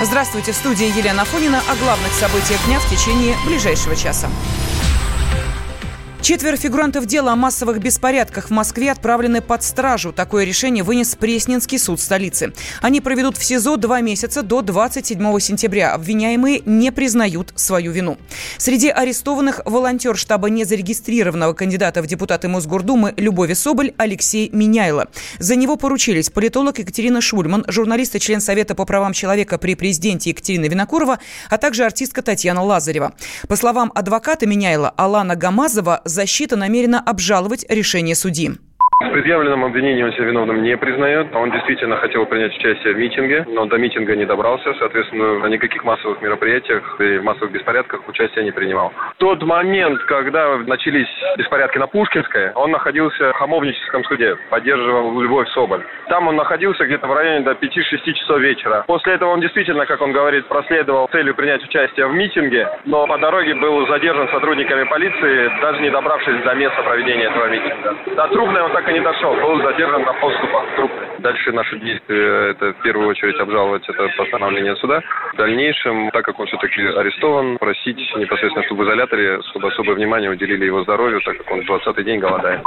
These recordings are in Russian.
Здравствуйте, в студии Елена Фонина о главных событиях дня в течение ближайшего часа. Четверо фигурантов дела о массовых беспорядках в Москве отправлены под стражу. Такое решение вынес Пресненский суд столицы. Они проведут в СИЗО два месяца до 27 сентября. Обвиняемые не признают свою вину. Среди арестованных волонтер штаба незарегистрированного кандидата в депутаты Мосгордумы Любови Соболь Алексей Миняйло. За него поручились политолог Екатерина Шульман, журналист и член Совета по правам человека при президенте Екатерина Винокурова, а также артистка Татьяна Лазарева. По словам адвоката Миняйла Алана Гамазова, защита намерена обжаловать решение судьи. С предъявленным обвинением он себя виновным не признает. Он действительно хотел принять участие в митинге, но до митинга не добрался. Соответственно, на никаких массовых мероприятиях и массовых беспорядках участия не принимал. В тот момент, когда начались беспорядки на Пушкинской, он находился в Хамовническом суде, поддерживал Любовь Соболь. Там он находился где-то в районе до 5-6 часов вечера. После этого он действительно, как он говорит, проследовал целью принять участие в митинге, но по дороге был задержан сотрудниками полиции, даже не добравшись до места проведения этого митинга. До Трубной он так и не дошел, был задержан на подступах к Дальше наши действия, это в первую очередь обжаловать это постановление суда. В дальнейшем, так как он все-таки арестован, просить непосредственно в изоляторе, чтобы особое внимание уделили его здоровью, так как он 20-й день голодает.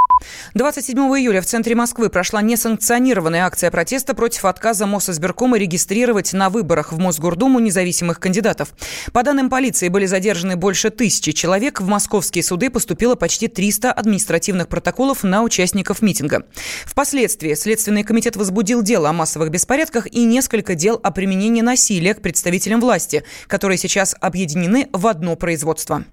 27 июля в центре Москвы прошла несанкционированная акция протеста против отказа Мосизбиркома регистрировать на выборах в Мосгордуму независимых кандидатов. По данным полиции, были задержаны больше тысячи человек. В московские суды поступило почти 300 административных протоколов на участников митинга. Впоследствии Следственный комитет возбудил дело о массовых беспорядках и несколько дел о применении насилия к представителям власти, которые сейчас объединены в одно производство.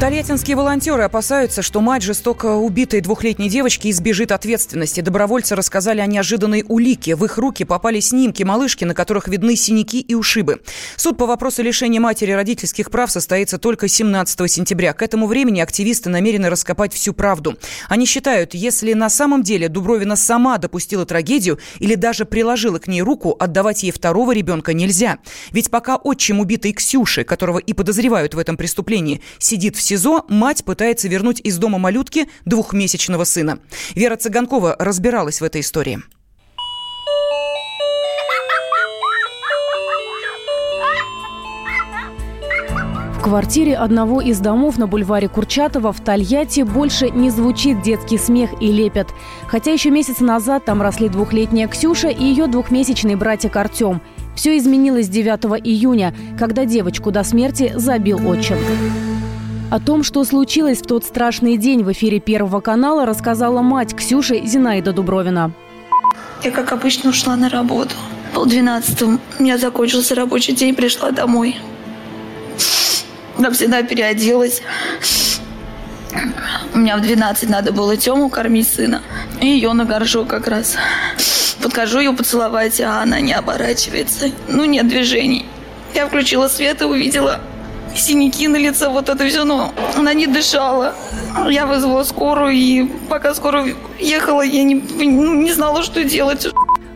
Тольяттинские волонтеры опасаются, что мать жестоко убитой двухлетней девочки избежит ответственности. Добровольцы рассказали о неожиданной улике. В их руки попали снимки малышки, на которых видны синяки и ушибы. Суд по вопросу лишения матери родительских прав состоится только 17 сентября. К этому времени активисты намерены раскопать всю правду. Они считают, если на самом деле Дубровина сама допустила трагедию или даже приложила к ней руку, отдавать ей второго ребенка нельзя. Ведь пока отчим убитой Ксюши, которого и подозревают в этом преступлении, сидит в СИЗО мать пытается вернуть из дома малютки двухмесячного сына. Вера Цыганкова разбиралась в этой истории. В квартире одного из домов на бульваре Курчатова в Тольятти больше не звучит детский смех и лепет. Хотя еще месяц назад там росли двухлетняя Ксюша и ее двухмесячный братик Артем. Все изменилось 9 июня, когда девочку до смерти забил отчим. О том, что случилось в тот страшный день в эфире Первого канала, рассказала мать Ксюши Зинаида Дубровина. Я, как обычно, ушла на работу. Пол двенадцатого у меня закончился рабочий день, пришла домой. Там всегда переоделась. У меня в 12 надо было Тему кормить сына. И ее на горшок как раз. Подхожу ее поцеловать, а она не оборачивается. Ну, нет движений. Я включила свет и увидела синяки на лице, вот это все, но она не дышала. Я вызвала скорую, и пока скорая ехала, я не, ну, не знала, что делать.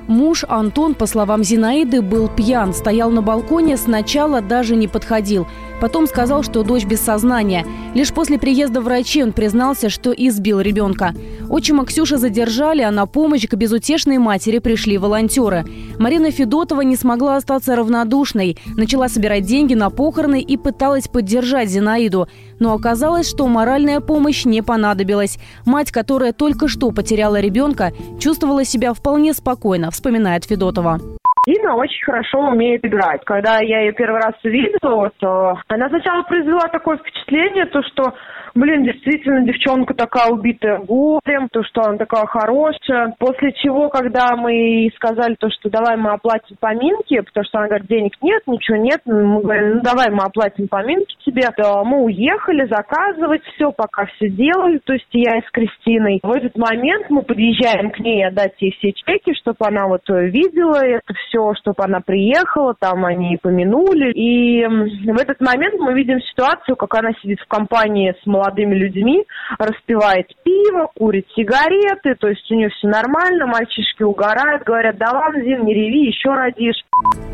Муж Антон, по словам Зинаиды, был пьян, стоял на балконе, сначала даже не подходил. Потом сказал, что дочь без сознания. Лишь после приезда врачей он признался, что избил ребенка. Отчима Ксюши задержали, а на помощь к безутешной матери пришли волонтеры. Марина Федотова не смогла остаться равнодушной. Начала собирать деньги на похороны и пыталась поддержать Зинаиду. Но оказалось, что моральная помощь не понадобилась. Мать, которая только что потеряла ребенка, чувствовала себя вполне спокойно, вспоминает Федотова. Дина очень хорошо умеет играть. Когда я ее первый раз увидела, то она сначала произвела такое впечатление, то что блин, действительно, девчонка такая убитая горем, то, что она такая хорошая. После чего, когда мы сказали то, что давай мы оплатим поминки, потому что она говорит, денег нет, ничего нет, мы говорим, ну давай мы оплатим поминки тебе, то мы уехали заказывать все, пока все делали, то есть я и с Кристиной. В этот момент мы подъезжаем к ней отдать ей все чеки, чтобы она вот видела это все, чтобы она приехала, там они помянули. И в этот момент мы видим ситуацию, как она сидит в компании с молодым молодыми людьми, распивает пиво, курит сигареты, то есть у нее все нормально, мальчишки угорают, говорят, да ладно, Зин, не реви, еще родишь.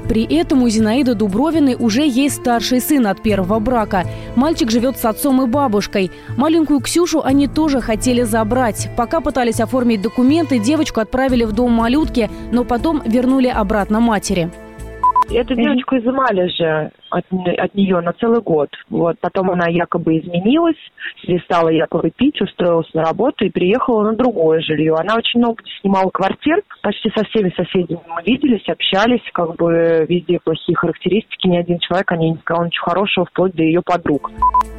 При этом у Зинаиды Дубровиной уже есть старший сын от первого брака. Мальчик живет с отцом и бабушкой. Маленькую Ксюшу они тоже хотели забрать. Пока пытались оформить документы, девочку отправили в дом малютки, но потом вернули обратно матери. Эту девочку изымали же от, от нее на целый год. Вот. Потом она якобы изменилась, перестала якобы пить, устроилась на работу и приехала на другое жилье. Она очень много снимала квартир, почти со всеми соседями мы виделись, общались, как бы везде плохие характеристики, ни один человек о ней не сказал ничего хорошего, вплоть до ее подруг.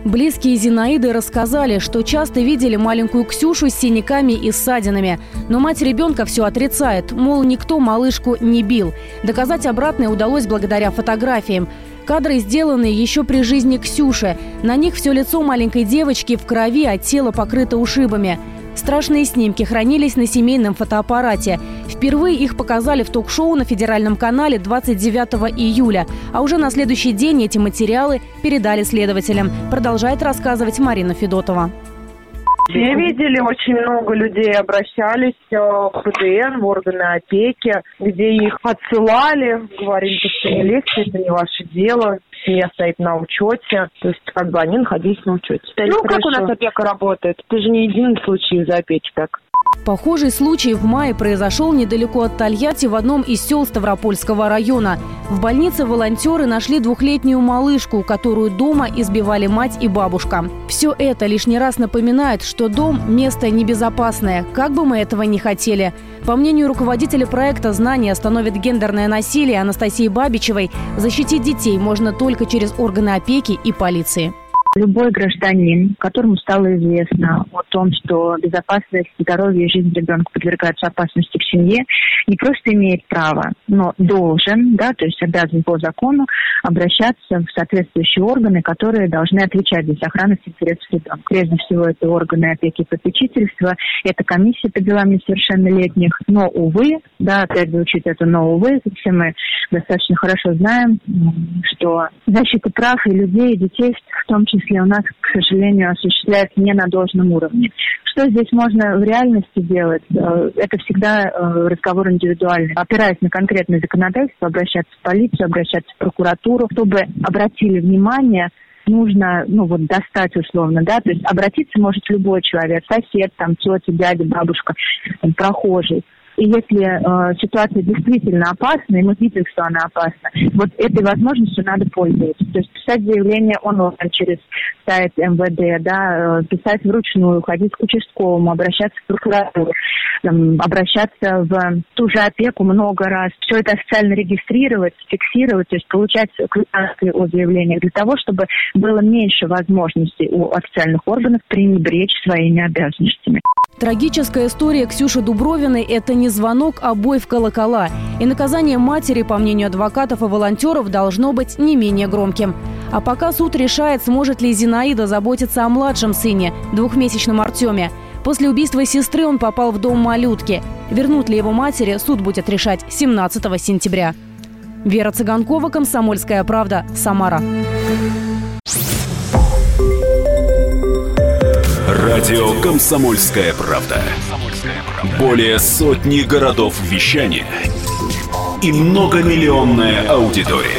Близкие Зинаиды рассказали, что часто видели маленькую Ксюшу с синяками и ссадинами. Но мать ребенка все отрицает, мол, никто малышку не бил. Доказать обратное удалось благодаря фотографиям. Кадры сделаны еще при жизни Ксюши. На них все лицо маленькой девочки в крови, а тело покрыто ушибами. Страшные снимки хранились на семейном фотоаппарате. Впервые их показали в ток-шоу на федеральном канале 29 июля. А уже на следующий день эти материалы передали следователям. Продолжает рассказывать Марина Федотова. Все видели, очень много людей обращались э, в ПДН, в органы опеки, где их отсылали, говорили, что не лезьте, это не ваше дело, семья стоит на учете, то есть как бы они находились на учете. Ну, Хорошо. как у нас опека работает? Это же не единый случай из-за опеки так. Похожий случай в мае произошел недалеко от Тольятти в одном из сел Ставропольского района. В больнице волонтеры нашли двухлетнюю малышку, которую дома избивали мать и бабушка. Все это лишний раз напоминает, что дом – место небезопасное, как бы мы этого не хотели. По мнению руководителя проекта «Знания остановит гендерное насилие» Анастасии Бабичевой, защитить детей можно только через органы опеки и полиции. Любой гражданин, которому стало известно о том, что безопасность, здоровье и жизнь ребенка подвергаются опасности в семье, не просто имеет право, но должен, да, то есть обязан по закону обращаться в соответствующие органы, которые должны отвечать за сохранность интересов ребенка. Прежде всего, это органы опеки и попечительства, это комиссия по делам несовершеннолетних. Но, увы, да, опять звучит это «но, увы», все мы достаточно хорошо знаем, что защита прав и людей, и детей в том числе если у нас, к сожалению, осуществляется не на должном уровне. Что здесь можно в реальности делать? Э, это всегда э, разговор индивидуальный. Опираясь на конкретное законодательство, обращаться в полицию, обращаться в прокуратуру, чтобы обратили внимание нужно, ну вот, достать условно, да, то есть обратиться может любой человек, сосед, там, тетя, дядя, бабушка, там, прохожий. И если э, ситуация действительно опасна, и мы видим, что она опасна, вот этой возможностью надо пользоваться. То есть писать заявление онлайн через сайт МВД, да, э, писать вручную, ходить к участковому, обращаться в прокуратуру, там, обращаться в ту же опеку много раз. Все это официально регистрировать, фиксировать, то есть получать квитанции о заявлениях для того, чтобы было меньше возможностей у официальных органов пренебречь своими обязанностями. Трагическая история Ксюши Дубровиной – это не звонок, а бой в колокола. И наказание матери, по мнению адвокатов и волонтеров, должно быть не менее громким. А пока суд решает, сможет ли Зинаида заботиться о младшем сыне, двухмесячном Артеме. После убийства сестры он попал в дом малютки. Вернут ли его матери, суд будет решать 17 сентября. Вера Цыганкова, «Комсомольская правда», Самара. Радио «Комсомольская правда». Более сотни городов вещания и многомиллионная аудитория.